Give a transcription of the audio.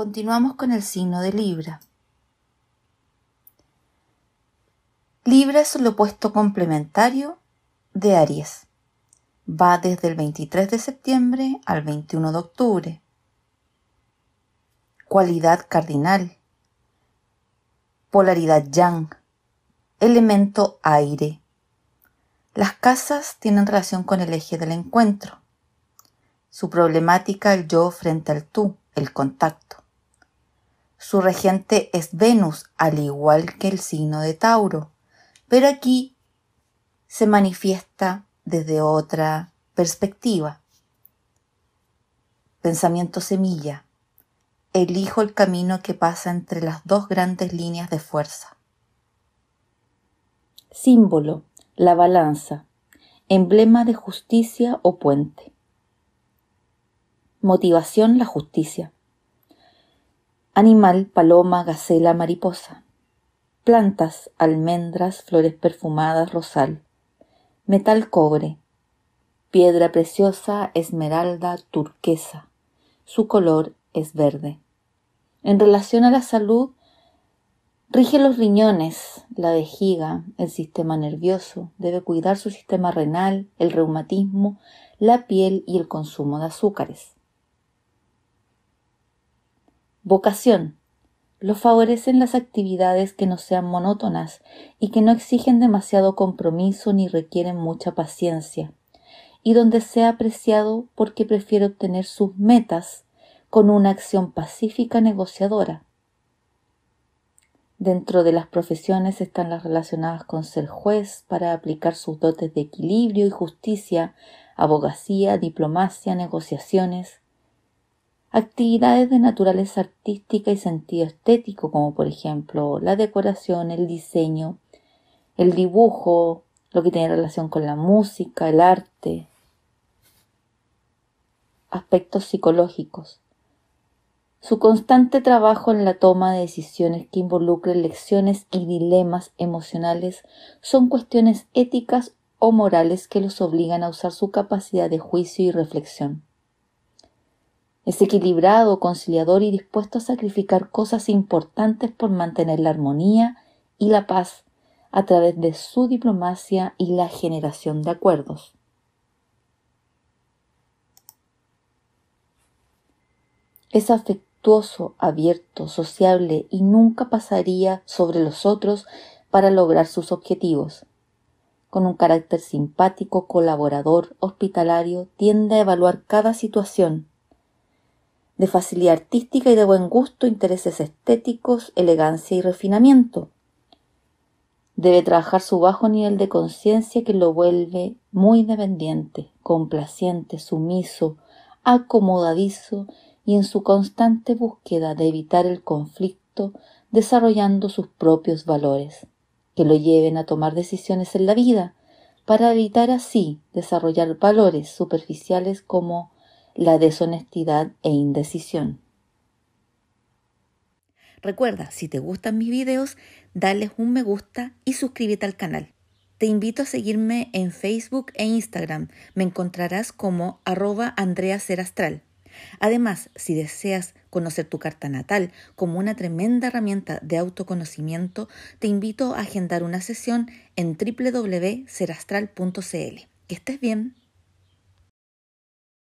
Continuamos con el signo de Libra. Libra es el opuesto complementario de Aries. Va desde el 23 de septiembre al 21 de octubre. Cualidad cardinal. Polaridad yang. Elemento aire. Las casas tienen relación con el eje del encuentro. Su problemática el yo frente al tú, el contacto. Su regente es Venus, al igual que el signo de Tauro pero aquí se manifiesta desde otra perspectiva. Pensamiento semilla. Elijo el camino que pasa entre las dos grandes líneas de fuerza. Símbolo. La balanza. Emblema de justicia o puente. Motivación. La justicia. Animal, paloma, gacela, mariposa plantas, almendras, flores perfumadas, rosal, metal cobre, piedra preciosa, esmeralda, turquesa. Su color es verde. En relación a la salud, rige los riñones, la vejiga, el sistema nervioso, debe cuidar su sistema renal, el reumatismo, la piel y el consumo de azúcares. Vocación lo favorecen las actividades que no sean monótonas y que no exigen demasiado compromiso ni requieren mucha paciencia, y donde sea apreciado porque prefiere obtener sus metas con una acción pacífica negociadora. Dentro de las profesiones están las relacionadas con ser juez para aplicar sus dotes de equilibrio y justicia, abogacía, diplomacia, negociaciones, actividades de naturaleza artística y sentido estético, como por ejemplo la decoración, el diseño, el dibujo, lo que tiene relación con la música, el arte, aspectos psicológicos. Su constante trabajo en la toma de decisiones que involucren lecciones y dilemas emocionales son cuestiones éticas o morales que los obligan a usar su capacidad de juicio y reflexión. Es equilibrado, conciliador y dispuesto a sacrificar cosas importantes por mantener la armonía y la paz a través de su diplomacia y la generación de acuerdos. Es afectuoso, abierto, sociable y nunca pasaría sobre los otros para lograr sus objetivos. Con un carácter simpático, colaborador, hospitalario, tiende a evaluar cada situación de facilidad artística y de buen gusto, intereses estéticos, elegancia y refinamiento. Debe trabajar su bajo nivel de conciencia que lo vuelve muy dependiente, complaciente, sumiso, acomodadizo y en su constante búsqueda de evitar el conflicto, desarrollando sus propios valores, que lo lleven a tomar decisiones en la vida, para evitar así desarrollar valores superficiales como la deshonestidad e indecisión. Recuerda, si te gustan mis videos, dale un me gusta y suscríbete al canal. Te invito a seguirme en Facebook e Instagram. Me encontrarás como arroba Andrea. Además, si deseas conocer tu carta natal como una tremenda herramienta de autoconocimiento, te invito a agendar una sesión en www.serastral.cl. Que estés bien.